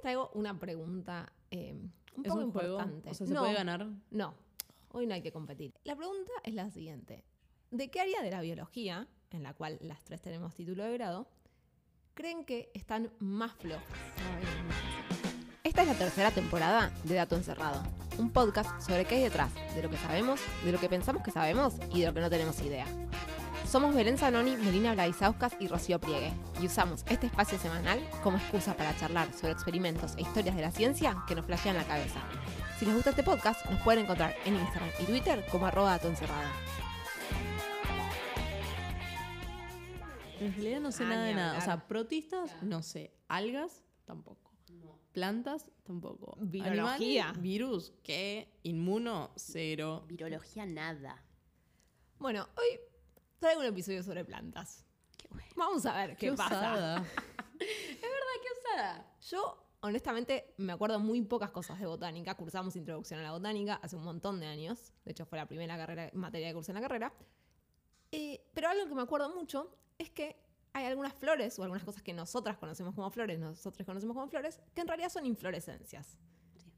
les traigo una pregunta eh, un ¿Es poco un juego? importante. O sea, ¿se no, puede ganar? No, hoy no hay que competir. La pregunta es la siguiente. ¿De qué área de la biología, en la cual las tres tenemos título de grado, creen que están más flojas? Esta es la tercera temporada de Dato Encerrado, un podcast sobre qué hay detrás de lo que sabemos, de lo que pensamos que sabemos y de lo que no tenemos idea. Somos Belén Zanoni, Melina Bladisauskas y Rocío Pliegue, y usamos este espacio semanal como excusa para charlar sobre experimentos e historias de la ciencia que nos flashean la cabeza. Si les gusta este podcast, nos pueden encontrar en Instagram y Twitter como arroba Dato Encerrado. En realidad no sé Ah, nada de nada. O sea, protistas, no sé. Algas, tampoco. Plantas, tampoco. Virología. Animales, virus, ¿qué? Inmuno, cero. Virología nada. Bueno, hoy traigo un episodio sobre plantas. Qué bueno. Vamos a ver qué, pasa. osada. ¿Qué usada? Yo, honestamente, me acuerdo muy pocas cosas de botánica. Cursamos introducción a la botánica hace un montón de años. De hecho, fue la primera carrera, materia que cursé en la carrera. Eh, pero algo que me acuerdo mucho es que hay algunas flores o algunas cosas que nosotras conocemos como flores, nosotros conocemos como flores, que en realidad son inflorescencias.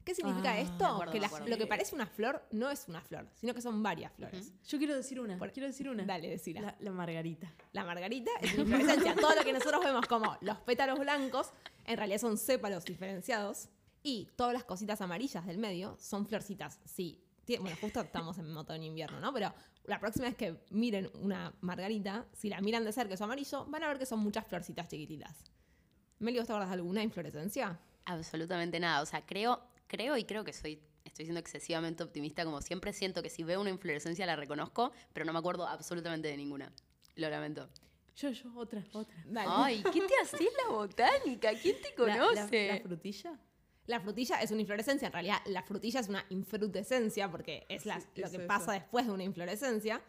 ¿Qué significa Ah, esto? acuerdo, que lo que parece una flor no es una flor, sino que son varias flores. Yo quiero decir una. Por- quiero decir una. Dale, decila. La, la margarita. La margarita es una inflorescencia. Todo lo que nosotros vemos como los pétalos blancos, en realidad son sépalos diferenciados. Y todas las cositas amarillas del medio son florcitas. Sí, bueno, justo estamos en otoño invierno, ¿no? Pero la próxima vez que miren una margarita, si la miran de cerca, es amarillo, van a ver que son muchas florcitas chiquititas. Meli, ¿vos te acordás de alguna inflorescencia? Absolutamente nada. O sea, creo, creo y creo que soy, estoy siendo excesivamente optimista. Como siempre siento que si veo una inflorescencia la reconozco, pero no me acuerdo absolutamente de ninguna. Lo lamento. Yo, yo, otra, otra. Dale. Ay, ¿qué te haces la botánica? ¿Quién te La- conoce? La, la frutilla? La frutilla es una inflorescencia. En realidad, la frutilla es una infrutescencia porque es la- Sí, ¿qué lo que eso? pasa después de una inflorescencia.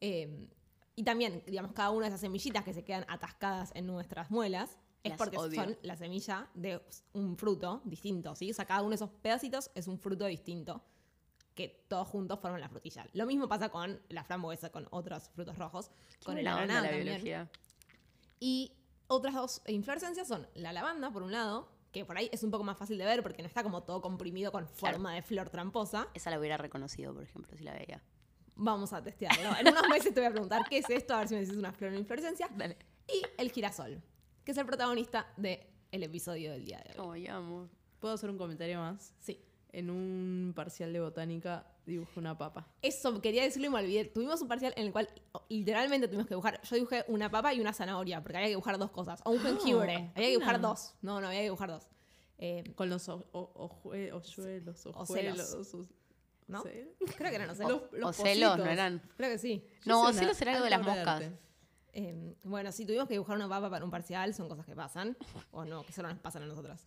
Eh, y también, digamos, cada una de esas semillitas que se quedan atascadas en nuestras muelas es Las porque odio. son la semilla de un fruto distinto, ¿sí? O sea, cada uno de esos pedacitos es un fruto distinto que todos juntos forman la frutilla. Lo mismo pasa con la frambuesa, con otros frutos rojos, con el la también. biología. Y otras dos inflorescencias son la lavanda, por un lado, que por ahí es un poco más fácil de ver porque no está como todo comprimido con forma de flor tramposa. Esa la hubiera reconocido, por ejemplo, si la veía. Vamos a testearlo. En unos meses te voy a preguntar qué es esto, a ver si me decís una flor o una inflorescencia. Dale. Y el girasol, que es el protagonista del episodio del día de hoy. Ay, amo. ¿Puedo hacer un comentario más? Sí. En un parcial de botánica dibujé una papa. Eso quería decirlo y me olvidé. Tuvimos un parcial en el cual oh, literalalmente tuvimos que dibujar. Yo dibujé una papa y una zanahoria, porque había que dibujar dos cosas. O un jengibre. había que dibujar dos. No, no, había que dibujar dos. Eh, Con los o- Ocelos. ojuelos. os- ¿No? ¿sí? creo que eran los Los, los o celos, ¿no eran? Creo que sí. Yo No, soy una celos era algo de las moscas. arte. Eh, bueno, si tuvimos que dibujar una papa para un parcial, son cosas que pasan. O no, que solo nos pasan a nosotras.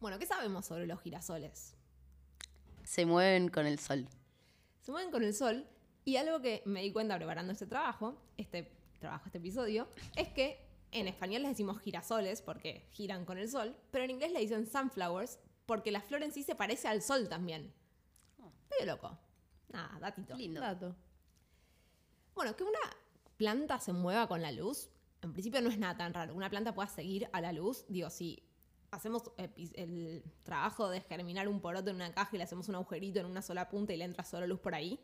Bueno, ¿qué sabemos sobre los girasoles? Se mueven con el sol. Se mueven con el sol y algo que me di cuenta preparando este trabajo, este trabajo, este episodio, es que en español les decimos girasoles porque giran con el sol, pero en inglés le dicen sunflowers porque la flor en sí se parece al sol también. Medio loco. Nada, datito. Lindo. Dato. Bueno, que una planta se mueva con la luz, en principio no es nada tan raro. Una planta pueda seguir a la luz, digo, si hacemos el trabajo de germinar un poroto en una caja y le hacemos un agujerito en una sola punta y le entra solo luz por ahí,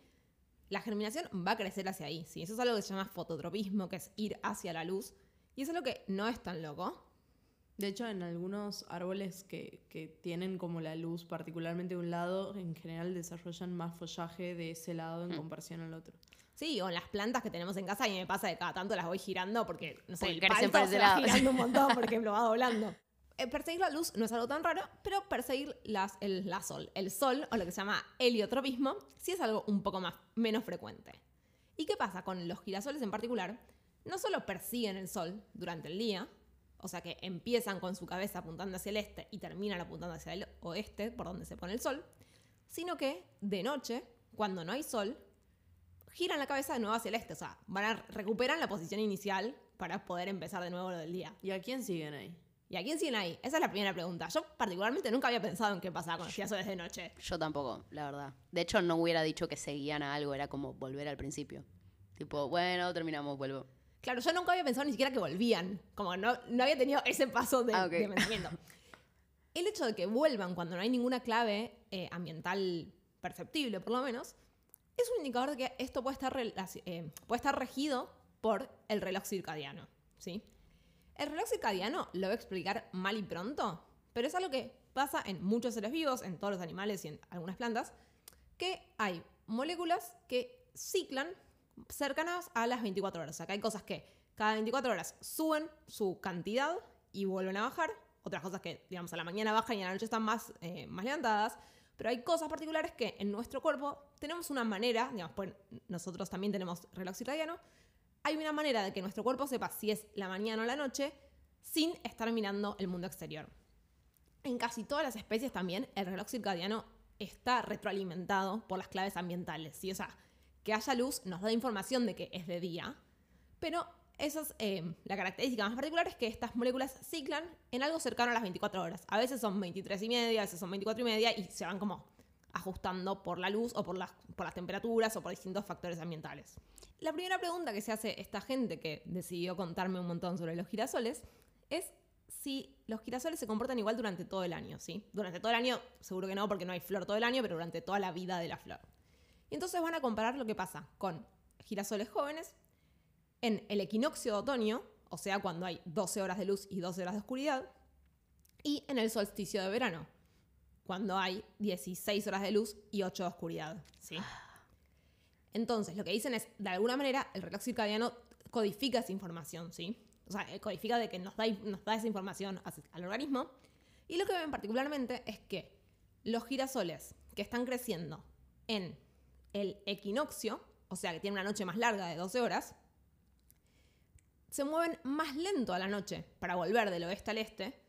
la germinación va a crecer hacia ahí. ¿sí? Eso es algo que se llama fototropismo, que es ir hacia la luz. Y eso es lo que no es tan loco. De hecho, en algunos árboles que, que tienen como la luz particularmente de un lado, en general desarrollan más follaje de ese lado en comparación al otro. Sí, o en las plantas que tenemos en casa y me pasa que cada tanto las voy girando porque, no sé, Porque el palto se va girando un montón, por ejemplo, va doblando. Eh, perseguir la luz no es algo tan raro, pero perseguir las, el, la sol, el sol, o lo que se llama heliotropismo, sí es algo un poco más, menos frecuente. ¿Y qué pasa con los girasoles en particular? No solo persiguen el sol durante el día, o sea que empiezan con su cabeza apuntando hacia el este y terminan apuntando hacia el oeste, por donde se pone el sol, sino que de noche, cuando no hay sol, giran la cabeza de nuevo hacia el este, o sea, van a recuperan la posición inicial para poder empezar de nuevo lo del día. ¿Y a quién siguen ahí? ¿Y a quién siguen ahí? Esa es la primera pregunta. Yo particularmente nunca había pensado en qué pasaba con los girasoles de noche. Yo tampoco, la verdad. De hecho, no hubiera dicho que seguían a algo, era como volver al principio. Tipo, bueno, terminamos, vuelvo. Claro, yo nunca había pensado ni siquiera que volvían. Como no, no había tenido ese paso de, Ah, ok. de pensamiento. el hecho de que vuelvan cuando no hay ninguna clave eh, ambiental perceptible, por lo menos, es un indicador de que esto puede estar, eh, puede estar regido por el reloj circadiano. ¿sí? El reloj circadiano lo voy a explicar mal y pronto, pero es algo que pasa en muchos seres vivos, en todos los animales y en algunas plantas, que hay moléculas que ciclan cercanas a las 24 horas. O sea, que hay cosas que cada 24 horas suben su cantidad y vuelven a bajar. Otras cosas que, digamos, a la mañana bajan y a la noche están más, eh, más levantadas. Pero hay cosas particulares que en nuestro cuerpo tenemos una manera, digamos, pues nosotros también tenemos reloj circadiano, hay una manera de que nuestro cuerpo sepa si es la mañana o la noche sin estar mirando el mundo exterior. En casi todas las especies también el reloj circadiano está retroalimentado por las claves ambientales. ¿sí? O sea, que haya luz nos da información de que es de día, pero esa es eh, la característica más particular es que estas moléculas ciclan en algo cercano a las 24 horas. A veces son 23 y media, a veces son 24 y media y se van como ajustando por la luz o por las, por las temperaturas o por distintos factores ambientales. La primera pregunta que se hace esta gente que decidió contarme un montón sobre los girasoles es si los girasoles se comportan igual durante todo el año, ¿sí? Durante todo el año, seguro que no, porque no hay flor todo el año, pero durante toda la vida de la flor. Y entonces van a comparar lo que pasa con girasoles jóvenes en el equinoccio de otoño, o sea, cuando hay 12 horas de luz y 12 horas de oscuridad, y en el solsticio de verano, cuando hay 16 horas de luz y 8 de oscuridad, ¿sí? Entonces, lo que dicen es, de alguna manera, el reloj circadiano codifica esa información, ¿sí? O sea, eh, codifica de que nos da, nos da esa información al organismo. Y lo que ven particularmente es que los girasoles que están creciendo en el equinoccio, o sea, que tienen una noche más larga de 12 horas, se mueven más lento a la noche para volver del oeste al este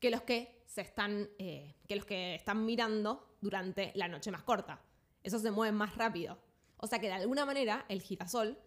que los que se están, eh, que los que están mirando durante la noche más corta. Esos se mueven más rápido. O sea que de alguna manera el girasol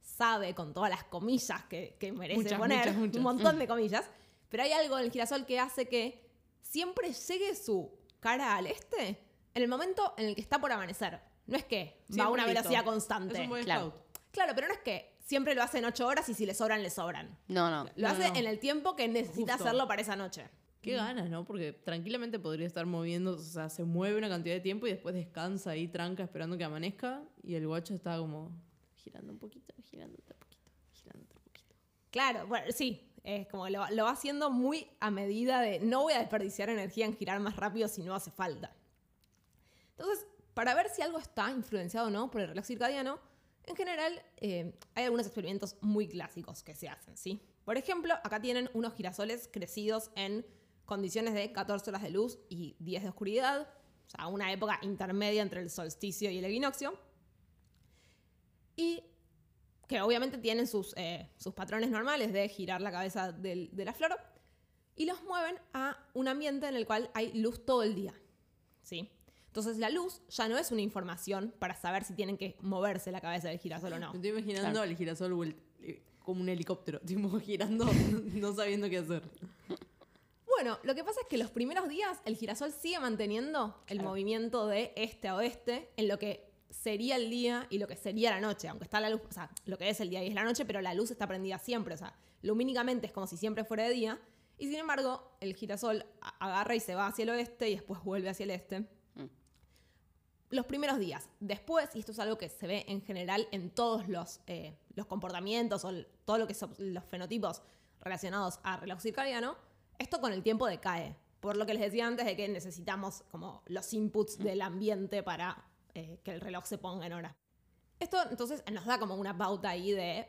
sabe, con todas las comillas que, que merece Muchas, poner, muchas, muchas. un montón de comillas, pero hay algo en el girasol que hace que siempre llegue su cara al este en el momento en el que está por amanecer. No es que va a Siempre una listo. velocidad constante. Es un Claro. Claro, pero no es que siempre lo hace en ocho horas y si le sobran, le sobran. No, no. Lo No, hace no. en el tiempo que necesita Justo. hacerlo para esa noche. Qué ganas, ¿no? Porque tranquilamente podría estar moviendo, o sea, se mueve una cantidad de tiempo y después descansa ahí, tranca, esperando que amanezca. Y el guacho está como girando un poquito, girando otro poquito, girando otro poquito. Claro, bueno, sí. Es como lo, lo va haciendo muy a medida de no voy a desperdiciar energía en girar más rápido si no hace falta. Entonces, para ver si algo está influenciado o no por el reloj circadiano, en general eh, hay algunos experimentos muy clásicos que se hacen, ¿sí? Por ejemplo, acá tienen unos girasoles crecidos en condiciones de 14 horas de luz y 10 de oscuridad, o sea, una época intermedia entre el solsticio y el equinoccio. Y que obviamente tienen sus, eh, sus patrones normales de girar la cabeza del- de la flor, y los mueven a un ambiente en el cual hay luz todo el día. ¿sí? Entonces la luz ya no es una información para saber si tienen que moverse la cabeza del girasol o no. Me estoy imaginando Claro. al girasol eh, como un helicóptero, tipo girando, no sabiendo qué hacer. Bueno, lo que pasa es que los primeros días el girasol sigue manteniendo el Claro. movimiento de este a oeste en lo que sería el día y lo que sería la noche, aunque está la luz, o sea, lo que es el día y es la noche, pero la luz está prendida siempre, o sea, lumínicamente es como si siempre fuera de día, y sin embargo el girasol agarra y se va hacia el oeste y después vuelve hacia el este. Mm. Los primeros días, después, y esto es algo que se ve en general en todos los, eh, los comportamientos o el- todo lo que son los fenotipos relacionados a reloj circadiano, esto con el tiempo decae. Por lo que les decía antes de que necesitamos como los inputs del ambiente para eh, que el reloj se ponga en hora. Esto entonces nos da como una pauta ahí de,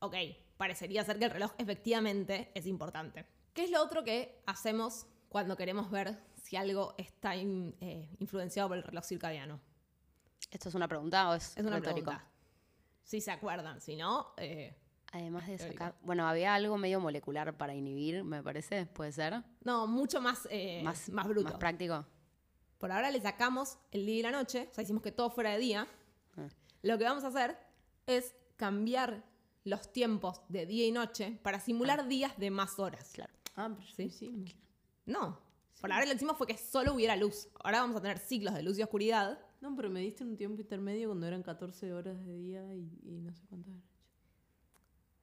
ok, parecería ser que el reloj efectivamente es importante. ¿Qué es lo otro que hacemos cuando queremos ver si algo está in- eh, influenciado por el reloj circadiano? ¿Esto es una pregunta o es, Es una retórico? pregunta. Si se acuerdan, si no, eh, Además de sacar. Bueno, había algo medio molecular para inhibir, me parece. ¿Puede ser? no, mucho más, eh, más, bruto. Más práctico. Por ahora le sacamos el día y la noche, o sea, hicimos que todo fuera de día. Ah. Lo que vamos a hacer es cambiar los tiempos de día y noche para simular días de más horas. Claro. Ah, pero Sí. sí, sí. No, por ahora lo que hicimos fue que solo hubiera luz. Ahora vamos a tener ciclos de luz y oscuridad. No, pero me diste un tiempo intermedio cuando eran 14 horas de día y, y no sé cuántas horas.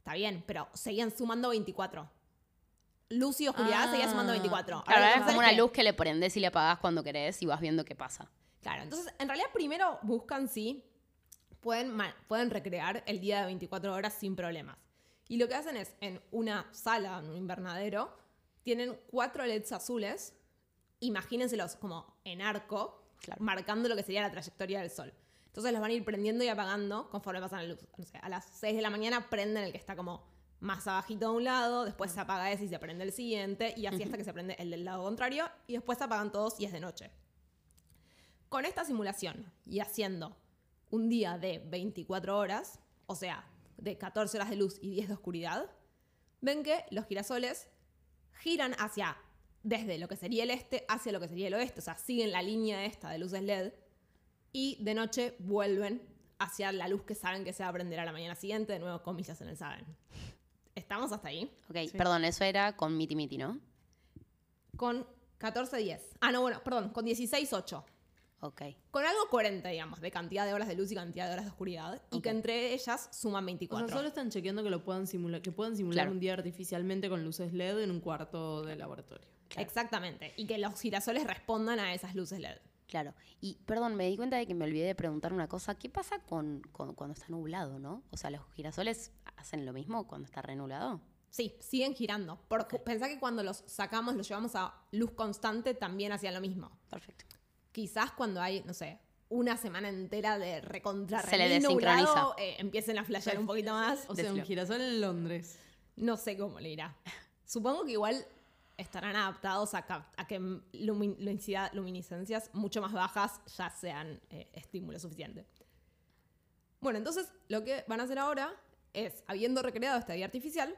Está bien, pero seguían sumando 24. luz y oscuridad Ah. seguía sumando 24. Claro, es como una que- luz que le prendes y le apagás cuando querés y vas viendo qué pasa. Claro, entonces en realidad primero buscan si pueden, pueden recrear el día de 24 horas sin problemas. Y lo que hacen es, en una sala, en un invernadero, tienen cuatro LEDs azules, imagínenselos como en arco, Claro. marcando lo que sería la trayectoria del sol. Entonces los van a ir prendiendo y apagando conforme pasan la luz. A las 6 de la mañana prenden el que está como más abajito de un lado, después se apaga ese y se prende el siguiente, y así hasta que se prende el del lado contrario, y después se apagan todos y es de noche. Con esta simulación y haciendo un día de 24 horas, o sea, de 14 horas de luz y 10 de oscuridad, ven que los girasoles giran hacia, desde lo que sería el este hacia lo que sería el oeste, o sea, siguen la línea esta de luces LED y de noche vuelven hacia la luz que saben que se va a prender a la mañana siguiente, de nuevo comillas en el saben. ¿Estamos hasta ahí? Ok, Sí. perdón, eso era con Miti Miti, ¿no? Con 14-10. Ah, no, bueno, perdón, con 16-8. Ok. Con algo coherente, digamos, de cantidad de horas de luz y cantidad de horas de oscuridad. Y que entre ellas suman O 24. sea, solo están chequeando que lo puedan simular, que puedan simular Claro. un día artificialmente con luces LED en un cuarto de laboratorio. Claro. Exactamente. Y que los girasoles respondan a esas luces LED. Claro. Y perdón, me di cuenta de que me olvidé de preguntar una cosa. ¿Qué pasa con, con- cuando está nublado, no? O sea, ¿los girasoles hacen lo mismo cuando está renublado? Sí, siguen girando. Porque pensá que cuando los sacamos, los llevamos a luz constante, también hacían lo mismo. Perfecto. Quizás cuando hay, no sé, una semana entera de recontra Se le nublado, desincroniza. eh, empiecen a flashear un poquito más. O sea, un girasol en Londres. No sé cómo le irá. Supongo que igual estarán adaptados a, a que luminiscencias mucho más bajas ya sean eh, estímulo suficiente. Bueno, entonces lo que van a hacer ahora es, habiendo recreado este día artificial,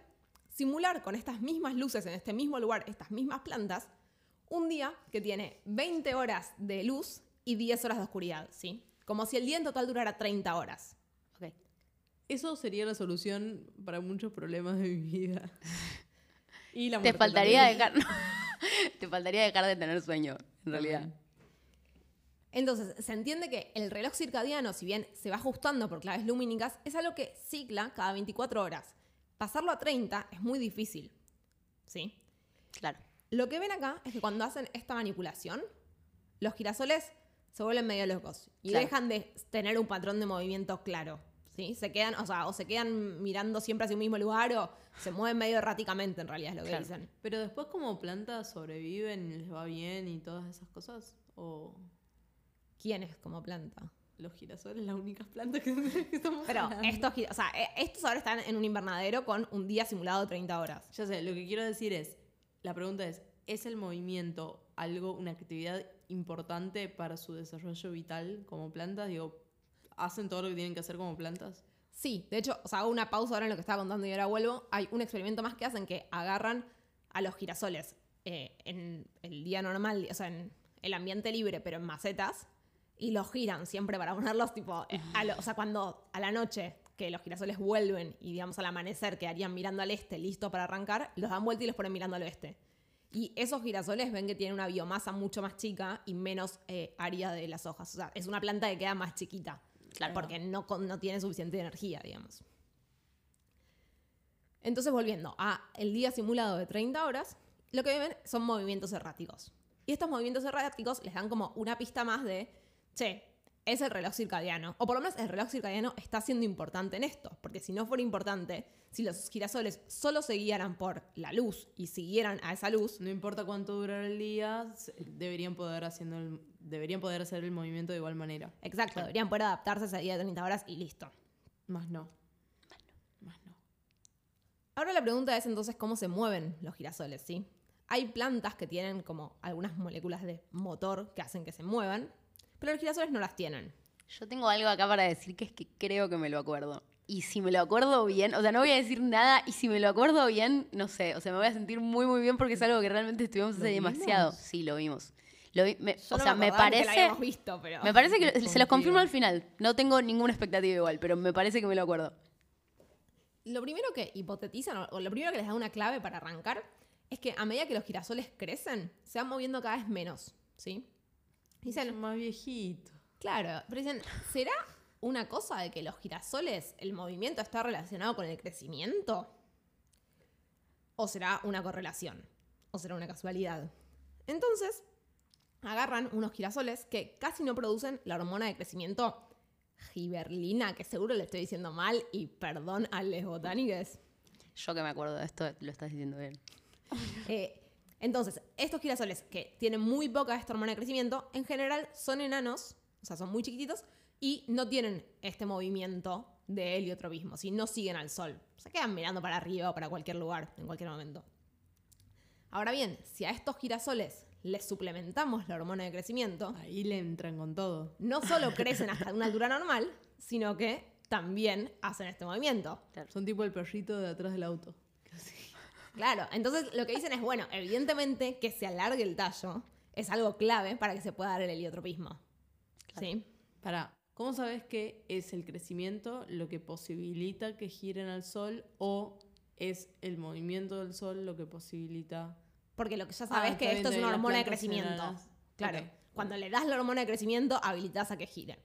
simular con estas mismas luces en este mismo lugar, estas mismas plantas, un día que tiene 20 horas de luz y 10 horas de oscuridad, ¿sí? Como si el día en total durara 30 horas. Ok. Eso sería la solución para muchos problemas de mi vida. Y la Te faltaría también. dejar. Te faltaría dejar de tener sueño, en realidad. Entonces, se entiende que el reloj circadiano, si bien se va ajustando por claves lumínicas, es algo que cicla cada 24 horas. Pasarlo a 30 es muy difícil. ¿Sí? Claro. Lo que ven acá es que cuando hacen esta manipulación, los girasoles se vuelven medio locos y Claro. dejan de tener un patrón de movimiento claro. ¿Sí? Se quedan, o sea, o se quedan mirando siempre hacia un mismo lugar o se mueven medio erráticamente en realidad es lo que Claro. dicen. Pero después como plantas sobreviven y les va bien y todas esas cosas. O ¿Quién es como planta? los girasoles, las únicas plantas que, que estamos Pero hablando. estos, o sea, eh, estos ahora están en un invernadero con un día simulado de 30 horas. Ya sé, lo que quiero decir es, la pregunta es, ¿es el movimiento algo, una actividad importante para su desarrollo vital como plantas? Digo, ¿hacen todo lo que tienen que hacer como plantas? Sí, de hecho, o sea, hago una pausa ahora en lo que estaba contando y ahora vuelvo. Hay un experimento más que hacen que agarran a los girasoles eh, en el día normal, o sea, en el ambiente libre, pero en macetas, y los giran siempre para ponerlos tipo, eh, o sea, cuando a la noche que los girasoles vuelven y digamos al amanecer quedarían mirando al este, listo para arrancar, los dan vuelta y los ponen mirando al oeste. Y esos girasoles ven que tienen una biomasa mucho más chica y menos eh, área de las hojas. O sea, es una planta que queda más chiquita. Claro. Porque no, no tiene suficiente energía, digamos. Entonces, volviendo a el día simulado de 30 horas, lo que ven son movimientos erráticos. Y estos movimientos erráticos les dan como una pista más de, che, es el reloj circadiano. O por lo menos el reloj circadiano está siendo importante en esto. Porque si no fuera importante, si los girasoles solo se guiaran por la luz y siguieran a esa luz, No importa cuánto durara el día, deberían poder, haciendo el- deberían poder hacer el movimiento de igual manera. exacto, deberían poder adaptarse a ese día de 30 horas y listo. Más no. Más no. Ahora la pregunta es entonces cómo se mueven los girasoles, ¿sí? Hay plantas que tienen como algunas moléculas de motor que hacen que se muevan, pero los girasoles no las tienen. Yo tengo algo acá para decir que es que creo que me lo acuerdo. Y si me lo acuerdo bien, o sea, no voy a decir nada, y si me lo acuerdo bien, no sé, o sea, me voy a sentir muy, muy bien porque es algo que realmente estuvimos ¿Lo hace demasiado. Sí, lo vimos. Lo vi- me- o sea, me, la parece. visto, pero... Me parece que se los confirmo al final. No tengo ninguna expectativa igual, pero me parece que me lo acuerdo. Lo primero que hipotetizan, o lo primero que les da una clave para arrancar, es que a medida que los girasoles crecen, se van moviendo cada vez menos, ¿sí? Dicen, más viejitos. Claro, pero dicen, ¿será una cosa de que los girasoles, el movimiento está relacionado con el crecimiento? o será una correlación, o será una casualidad. Entonces, agarran unos girasoles que casi no producen la hormona de crecimiento giberlina, que seguro le estoy diciendo mal, y perdón a les botánicos. Yo que me acuerdo de esto, lo estás diciendo bien. Eh, entonces, estos girasoles que tienen muy poca esta hormona de crecimiento, en general son enanos, o sea, son muy chiquititos, y no tienen este movimiento de heliotropismo, si no siguen al sol. Se quedan mirando para arriba o para cualquier lugar, en cualquier momento. Ahora bien, si a estos girasoles les suplementamos la hormona de crecimiento, Ahí le entran con todo. no solo crecen hasta una altura normal, sino que también hacen este movimiento. Son tipo el perrito de atrás del auto. Claro, entonces lo que dicen es, bueno, evidentemente que se alargue el tallo es algo clave para que se pueda dar el heliotropismo. ¿Sí? Para, ¿cómo sabes que es el crecimiento lo que posibilita que giren al sol o es el movimiento del sol lo que posibilita? Porque lo que ya Ah, sabes está que esto es una hormona de crecimiento. Claro. Cuando le das la hormona de crecimiento, habilitas a que gire.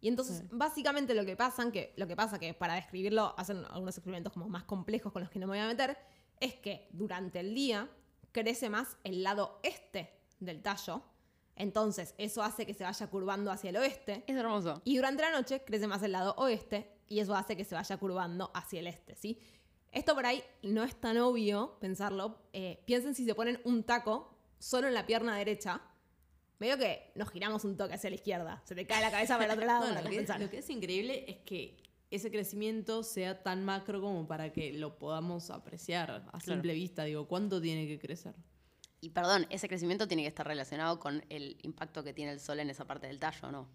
Y entonces, Sí. básicamente lo que pasa, que lo que pasa que para describirlo hacen algunos experimentos como más complejos con los que no me voy a meter, es que durante el día crece más el lado este del tallo. Entonces, eso hace que se vaya curvando hacia el oeste. Es hermoso. Y durante la noche crece más el lado oeste y eso hace que se vaya curvando hacia el este, ¿sí? Esto por ahí no es tan obvio pensarlo. Eh, piensen si se ponen un taco solo en la pierna derecha. Medio que nos giramos un toque hacia la izquierda. Se te cae la cabeza para el otro lado. No, para lo, que es, compensar. lo que es increíble es que ese crecimiento sea tan macro como para que lo podamos apreciar a simple vista. Digo, ¿cuánto tiene que crecer? Y perdón, ese crecimiento tiene que estar relacionado con el impacto que tiene el sol en esa parte del tallo, ¿no?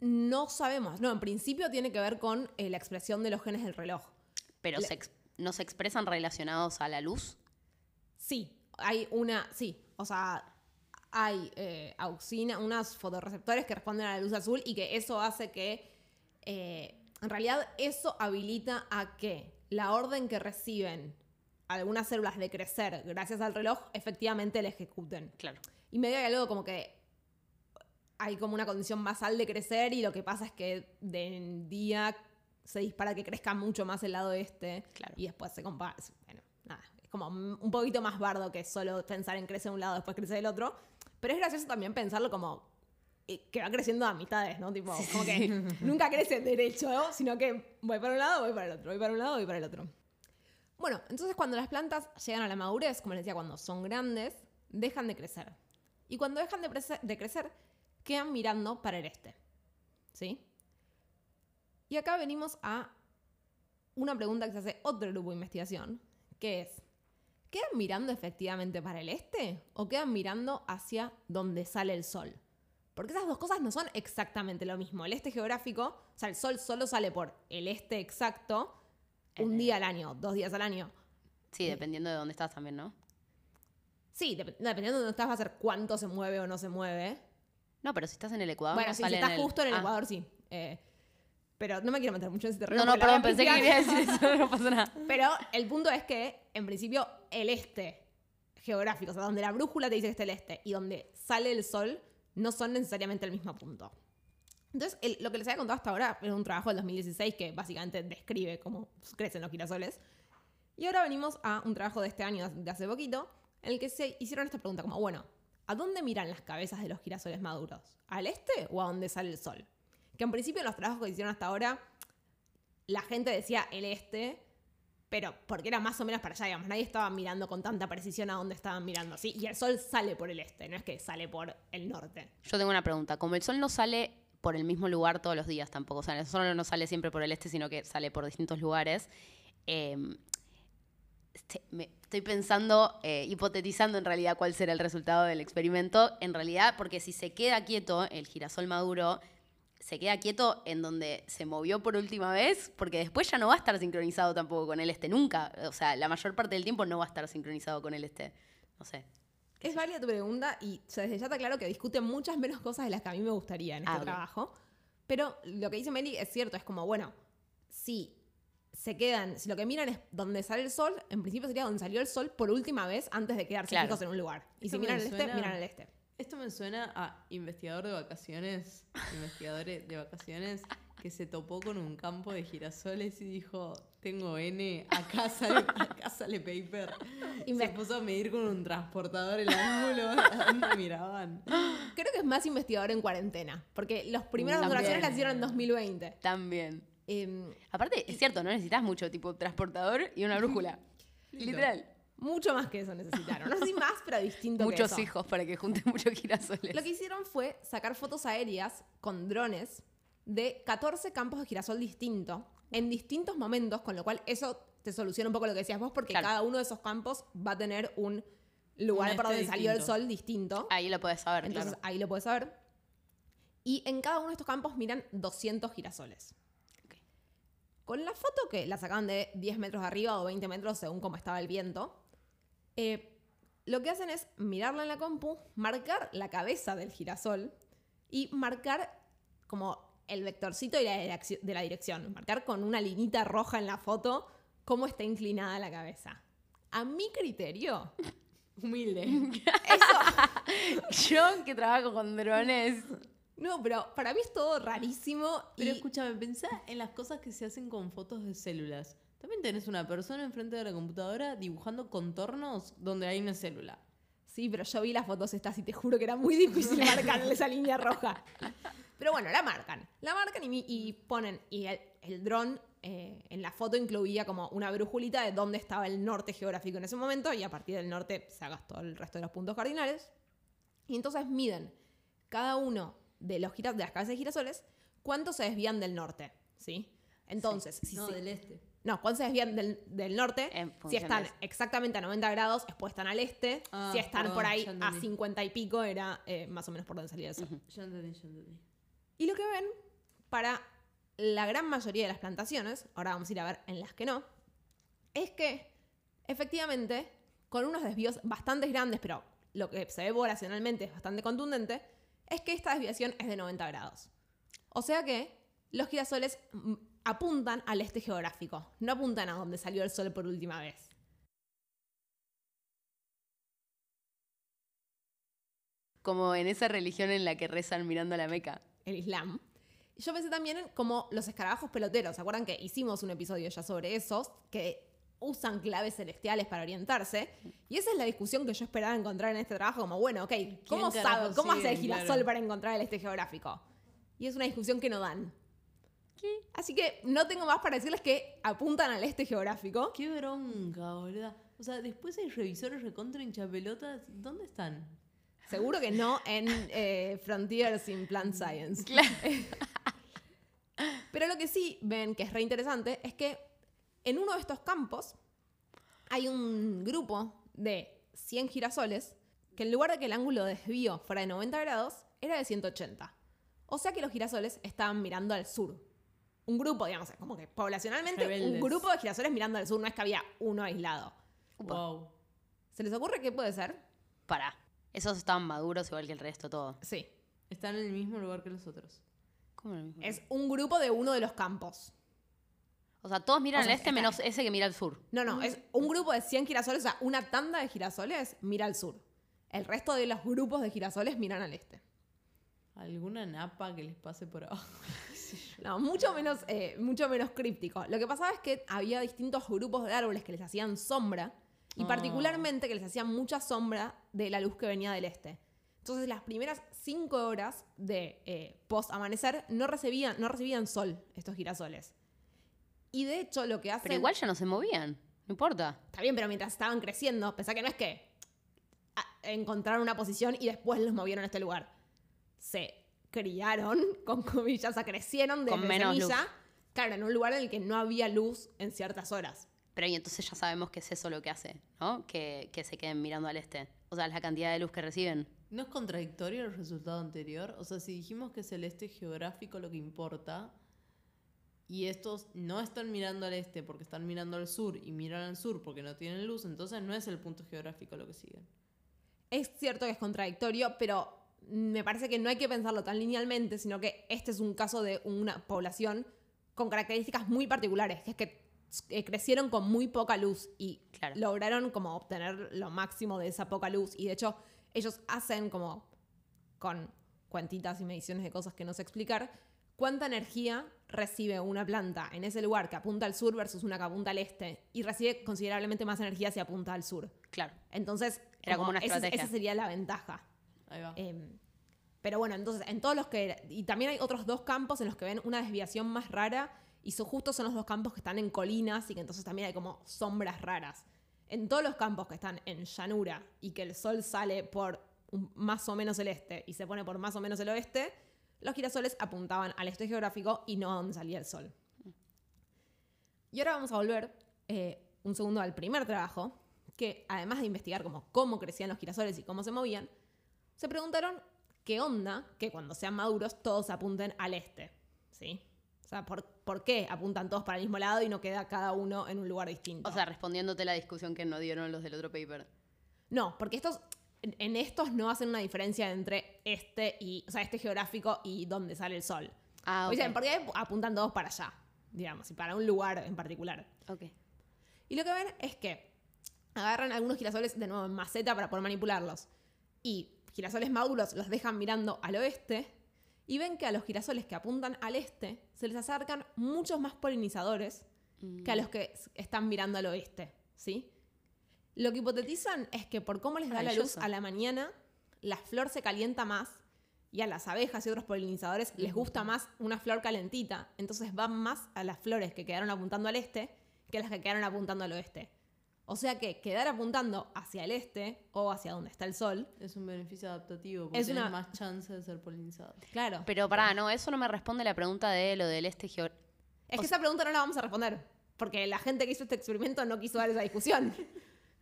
No sabemos. No, en principio tiene que ver con eh, la expresión de los genes del reloj. Pero se no se expresan relacionados a la luz. Sí, hay una, sí, o sea, hay eh, auxina, unos fotorreceptores que responden a la luz azul y que eso hace que, eh, en realidad, eso habilita a que la orden que reciben algunas células de crecer gracias al reloj, efectivamente la ejecuten. Claro. Y medio hay algo como que hay como una condición basal de crecer y lo que pasa es que de día se dispara que crezca mucho más el lado este Claro. y después se compara. Bueno, nada, es como un poquito más bardo que solo pensar en crecer un lado después crecer el otro. Pero es gracioso también pensarlo como que va creciendo a mitades, ¿no? Tipo, como que nunca crece derecho, ¿no? sino que voy para un lado, voy para el otro, voy para un lado, voy para el otro. Bueno, entonces cuando las plantas llegan a la madurez, como les decía, cuando son grandes, dejan de crecer. Y cuando dejan de, de crecer, quedan mirando para el este. ¿Sí? Y acá venimos a una pregunta que se hace otro grupo de investigación, que es, ¿quedan mirando efectivamente para el este o quedan mirando hacia donde sale el sol? Porque esas dos cosas no son exactamente lo mismo. El este geográfico, o sea, el sol solo sale por el este exacto un Eh. día al año, dos días al año. Sí, dependiendo de dónde estás también, ¿no? Sí, dep- dependiendo de dónde estás va a ser cuánto se mueve o no se mueve. No, pero si estás en el Ecuador, bueno, no sí, si estás en el- justo en el Ah. Ecuador, sí. Eh, pero no me quiero meter mucho en ese terreno. No, no, perdón, pensé que quería decir eso, no pasa nada. Pero el punto es que, en principio, el este geográfico, o sea, donde la brújula te dice que está el este y donde sale el sol, no son necesariamente el mismo punto. Entonces, el- lo que les había contado hasta ahora es un trabajo del 2016 que básicamente describe cómo crecen los girasoles. Y ahora venimos a un trabajo de este año, de hace poquito, en el que se hicieron esta pregunta, como, bueno, ¿a dónde miran las cabezas de los girasoles maduros? ¿Al este o a dónde sale el sol? Que en principio los trabajos que hicieron hasta ahora, la gente decía el este, pero porque era más o menos para allá, digamos, nadie estaba mirando con tanta precisión a dónde estaban mirando, ¿sí? Y el sol sale por el este, no es que sale por el norte. Yo tengo una pregunta. Como el sol no sale por el mismo lugar todos los días tampoco, o sea, el sol no sale siempre por el este, sino que sale por distintos lugares. eh, este, estoy pensando, eh, hipotetizando en realidad cuál será el resultado del experimento. En realidad, porque si se queda quieto, el girasol maduro se queda quieto en donde se movió por última vez, porque después ya no va a estar sincronizado tampoco con el este, nunca. O sea, la mayor parte del tiempo no va a estar sincronizado con el este. No sé. Es válida tu pregunta y o sea, desde ya está claro que discuten muchas menos cosas de las que a mí me gustaría en este Ah, trabajo. Pero lo que dice Meli es cierto, es como, bueno, si se quedan, si lo que miran es donde sale el sol, en principio sería donde salió el sol por última vez antes de quedarse Claro. fijos en un lugar. Y si miran el este, miran el este. Esto me suena a investigador de vacaciones, investigadores de vacaciones, que se topó con un campo de girasoles y dijo, tengo N, acá sale, acá sale paper. Y Y me- se puso a medir con un transportador el ángulo a dónde miraban. Creo que es más investigador en cuarentena, porque los primeros También. observaciones las hicieron en 2020. También. Em, Aparte, es cierto, no necesitas mucho, tipo transportador y una brújula. Literal. Mucho más que eso necesitaron. No sé si más, pero distinto que Muchos eso. hijos para que junten muchos girasoles. Lo que hicieron fue sacar fotos aéreas con drones de 14 campos de girasol distintos en distintos momentos, con lo cual eso te soluciona un poco lo que decías vos, porque Claro. cada uno de esos campos va a tener un lugar Un por este donde salió el distinto. sol distinto. Ahí lo puedes saber, Entonces claro. ahí lo puedes saber. Y en cada uno de estos campos miran 200 girasoles. Con la foto que la sacaban de 10 metros de arriba o 20 metros según cómo estaba el viento, eh, lo que hacen es mirarla en la compu, marcar la cabeza del girasol y marcar como el vectorcito de la, dirección. Marcar con una linita roja en la foto cómo está inclinada la cabeza. A mi criterio, Humilde. Yo que trabajo con drones. no, pero para mí es todo rarísimo. Pero y- escúchame, pensá en las cosas que se hacen con fotos de células. También tenés una persona enfrente de la computadora dibujando contornos donde hay una célula. Sí, pero yo vi las fotos estas y te juro que era muy difícil marcarle esa línea roja. Pero bueno, la marcan. La marcan y, y ponen. Y el, el dron eh, en la foto incluía como una brújulita de dónde estaba el norte geográfico en ese momento. Y a partir del norte sacas todo el resto de los puntos cardinales. Y entonces miden cada uno de, los gira- de las cabezas de girasoles cuánto se desvían del norte. ¿Sí? Entonces, si no, se- del este. No, cuando se desvían del, del norte, si están eso. exactamente a 90 grados, después están al este. Ah, si están perdón, por ahí a entendí. 50 y pico, era eh, más o menos por donde salía entendí, entendí. Y lo que ven, para la gran mayoría de las plantaciones, ahora vamos a ir a ver en las que no, es que efectivamente, con unos desvíos bastante grandes, pero lo que se ve poblacionalmente es bastante contundente, es que esta desviación es de 90 grados. O sea que los girasoles mm, apuntan al este geográfico, no apuntan a donde salió el sol por última vez. Como en esa religión en la que rezan mirando a la Meca. el Islam. Yo pensé también en como los escarabajos peloteros. ¿Se acuerdan que hicimos un episodio ya sobre esos? Que usan claves celestiales para orientarse. Y esa es la discusión que yo esperaba encontrar en este trabajo. Como, bueno, ok, ¿cómo ¿Quién sabe? ¿Cómo hace el girasol Claro. para encontrar el este geográfico? Y es una discusión que no dan. Así que no tengo más para decirles que apuntan al este geográfico. Qué bronca, boluda. O sea, después hay revisores recontra hinchapelotas. ¿Dónde están? Seguro que no en eh, Frontiers in Plant Science. Pero lo que sí ven que es re interesante es que en uno de estos campos hay un grupo de 100 girasoles que en lugar de que el ángulo de desvío fuera de 90 grados, era de 180. O sea que los girasoles estaban mirando al sur. Un grupo, digamos, como que poblacionalmente un grupo de girasoles mirando al sur, no es que había uno aislado. Wow. ¿Se les ocurre qué puede ser? Para. Esos estaban maduros igual que el resto todo. Sí. Están en el mismo lugar que los otros. ¿Cómo en el mismo? Es un grupo de uno de los campos. O sea, todos miran O sea, al este está- menos ese que mira al sur. No, no, es un grupo de 100 girasoles, o sea, una tanda de girasoles mira al sur. El resto de los grupos de girasoles miran al este. ¿Alguna napa que les pase por abajo? No, mucho menos, eh, mucho menos críptico. Lo que pasaba es que había distintos grupos de árboles que les hacían sombra y Ah. particularmente que les hacían mucha sombra de la luz que venía del este. Entonces las primeras cinco horas de eh, post amanecer no recibían, no recibían sol estos girasoles. Y de hecho lo que hacen... Pero igual ya no se movían. No importa. Está bien, pero mientras estaban creciendo, pensá que no es que ah, encontraron una posición y después los movieron a este lugar. Se criaron, con comillas, o sea, crecieron desde Con menos semilla, luz. claro, en un lugar en el que no había luz en ciertas horas. Pero y entonces ya sabemos que es eso lo que hace, ¿no? Que, que se queden mirando al este. O sea, la cantidad de luz que reciben. ¿No es contradictorio el resultado anterior? O sea, si dijimos que es el este geográfico lo que importa, y estos no están mirando al este porque están mirando al sur y miran al sur porque no tienen luz, entonces no es el punto geográfico lo que siguen. Es cierto que es contradictorio, pero me parece que no hay que pensarlo tan linealmente, sino que este es un caso de una población con características muy particulares, que es que eh, crecieron con muy poca luz y Claro. lograron como obtener lo máximo de esa poca luz. Y de hecho, ellos hacen como con cuentitas y mediciones de cosas que no sé explicar, cuánta energía recibe una planta en ese lugar que apunta al sur versus una que apunta al este y recibe considerablemente más energía si apunta al sur. Claro. Entonces, Era como una ese- estrategia. esa sería la ventaja. Ahí va. Eh, pero bueno, entonces, en todos los que. Y también hay otros dos campos en los que ven una desviación más rara. Y son, justo son los dos campos que están en colinas y que entonces también hay como sombras raras. En todos los campos que están en llanura y que el sol sale por un- más o menos el este y se pone por más o menos el oeste, los girasoles apuntaban al este geográfico y no a donde salía el sol. Y ahora vamos a volver eh, un segundo al primer trabajo, que además de investigar como cómo crecían los girasoles y cómo se movían, se preguntaron qué onda que cuando sean maduros todos apunten al este, ¿sí? O sea, ¿por, por qué apuntan todos para el mismo lado y no queda cada uno en un lugar distinto? O sea, respondiéndote la discusión que no dieron los del otro paper. no, porque estos, en, estos no hacen una diferencia entre este y, o sea, este geográfico y dónde sale el sol. Ah, O ok. sea, ¿por qué apuntan todos para allá? Digamos, y para un lugar en particular. Ok. Y lo que ven es que agarran algunos girasoles de nuevo en maceta para poder manipularlos. Y girasoles maduros los dejan mirando al oeste. Y ven que a los girasoles que apuntan al este se les acercan muchos más polinizadores que a los que están mirando al oeste. ¿Sí? Lo que hipotetizan es que por cómo les da la luz a la mañana, la flor se calienta más y a las abejas y otros polinizadores les gusta más una flor calentita. Entonces van más a las flores que quedaron apuntando al este que las que quedaron apuntando al oeste. O sea que quedar apuntando hacia el este o hacia donde está el sol, Es un beneficio adaptativo porque Es tenés una- más chance de ser polinizado. claro. Pero pará, no, eso no me responde la pregunta de lo del este geográfico. es que esa pregunta no la vamos a responder, porque la gente que hizo este experimento no quiso dar esa discusión.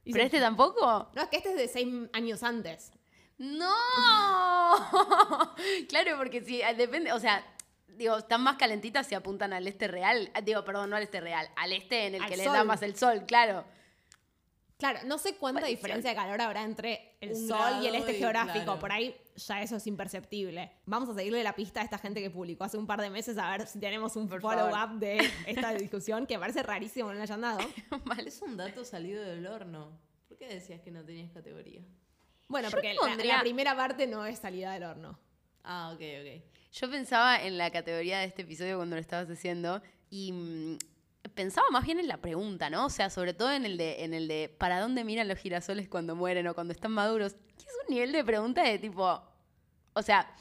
Hizo- ¿Pero este tampoco? No, es que este es de seis años antes. ¡No! claro, porque si eh, depende, o sea, digo, están más calentitas si apuntan al este real. Ah, Digo, perdón, no al este real, al este en el Al que les sol. da más el sol, claro. Claro, no sé cuánta diferencia de calor habrá entre el Un sol y el este y- geográfico. claro. Por ahí ya eso es imperceptible. Vamos a seguirle la pista a esta gente que publicó hace un par de meses a ver si tenemos un follow-up de esta discusión que parece rarísimo que no le hayan dado. Vale. Es un dato salido del horno. ¿Por qué decías que no tenías categoría? Bueno, Yo porque la- pondría- la, primera parte no es salida del horno. Ah, ok, ok. Yo pensaba en la categoría de este episodio cuando lo estabas haciendo y mm, pensaba más bien en la pregunta, ¿no? O sea, sobre todo en el de, en el de ¿para dónde miran los girasoles cuando mueren o cuando están maduros? Que es un nivel de pregunta de tipo, o sea,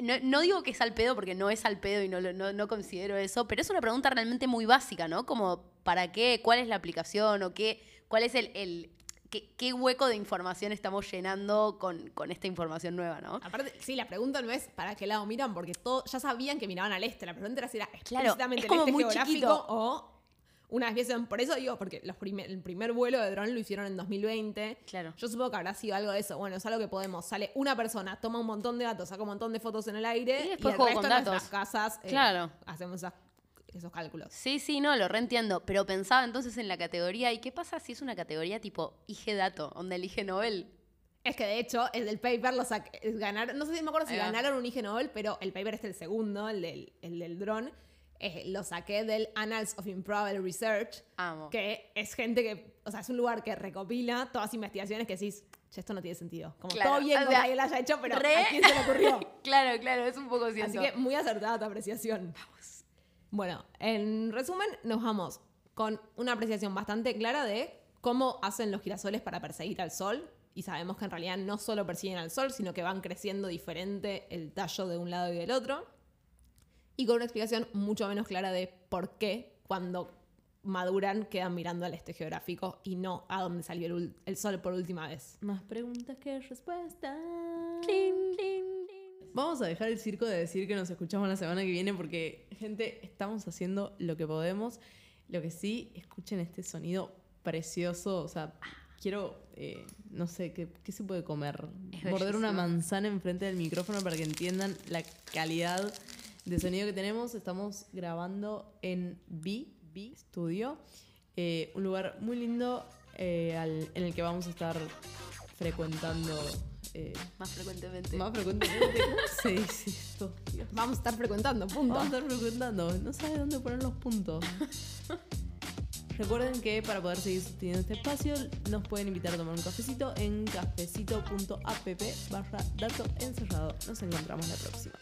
no, no digo que es al pedo porque no es al pedo y no, no, no considero eso, pero es una pregunta realmente muy básica, ¿no? Como, ¿para qué? ¿Cuál es la aplicación? ¿O qué? ¿Cuál es el- qué, qué hueco de información estamos llenando con, con esta información nueva, ¿no? Aparte, sí, la pregunta no es para qué lado miran, porque todo, ya sabían que miraban al este. La pregunta era si era Claro, explícitamente es como el este muy geográfico chiquito. o una desviación. Por eso digo, porque los primer- el primer vuelo de dron lo hicieron en 2020. Claro. Yo supongo que habrá sido algo de eso. Bueno, es algo que podemos. Sale una persona, toma un montón de datos, saca un montón de fotos en el aire Y y, después el juego resto con de datos. nuestras casas eh, Claro. hacemos esas- esos cálculos. Sí, sí, no, lo reentiendo. Pero pensaba entonces en la categoría. ¿Y qué pasa si es una categoría tipo IG Dato, donde elige Nobel? Es que de hecho, el del paper lo saqué. es ganar, no sé si me acuerdo si ganaron un IG Nobel, pero el paper es el segundo, el del, el del dron. eh, lo saqué del Annals of Improbable Research, Amo. que es gente que, o sea, es un lugar que recopila todas investigaciones que decís, che, esto no tiene sentido. Como Claro, todo bien que alguien lo haya hecho, pero re- ¿a quién se le ocurrió? Claro, claro, es un poco Así cierto. que muy acertada tu apreciación. Bueno, en resumen, nos vamos con una apreciación bastante clara de cómo hacen los girasoles para perseguir al sol. Y sabemos que en realidad no solo persiguen al sol, sino que van creciendo diferente el tallo de un lado y del otro. Y con una explicación mucho menos clara de por qué cuando maduran quedan mirando al este geográfico y no a donde salió el, el sol por última vez. Más preguntas que respuestas. Vamos a dejar el circo de decir que nos escuchamos la semana que viene porque, gente, estamos haciendo lo que podemos. Lo que sí, escuchen este sonido precioso. O sea, quiero, eh, no sé, ¿qué, qué se puede comer? Morder una manzana enfrente del micrófono para que entiendan la calidad de sonido que tenemos. Estamos grabando en B, B Studio, eh, un lugar muy lindo eh, al- en el que vamos a estar frecuentando. Eh, Más frecuentemente. más frecuentemente. ¿Cómo se dice esto? Dios. Vamos a estar frecuentando, punto. Vamos a estar frecuentando. No sabe dónde poner los puntos. Recuerden que para poder seguir sosteniendo este espacio nos pueden invitar a tomar un cafecito en cafecito.app barra dato encerrado. Nos encontramos la próxima.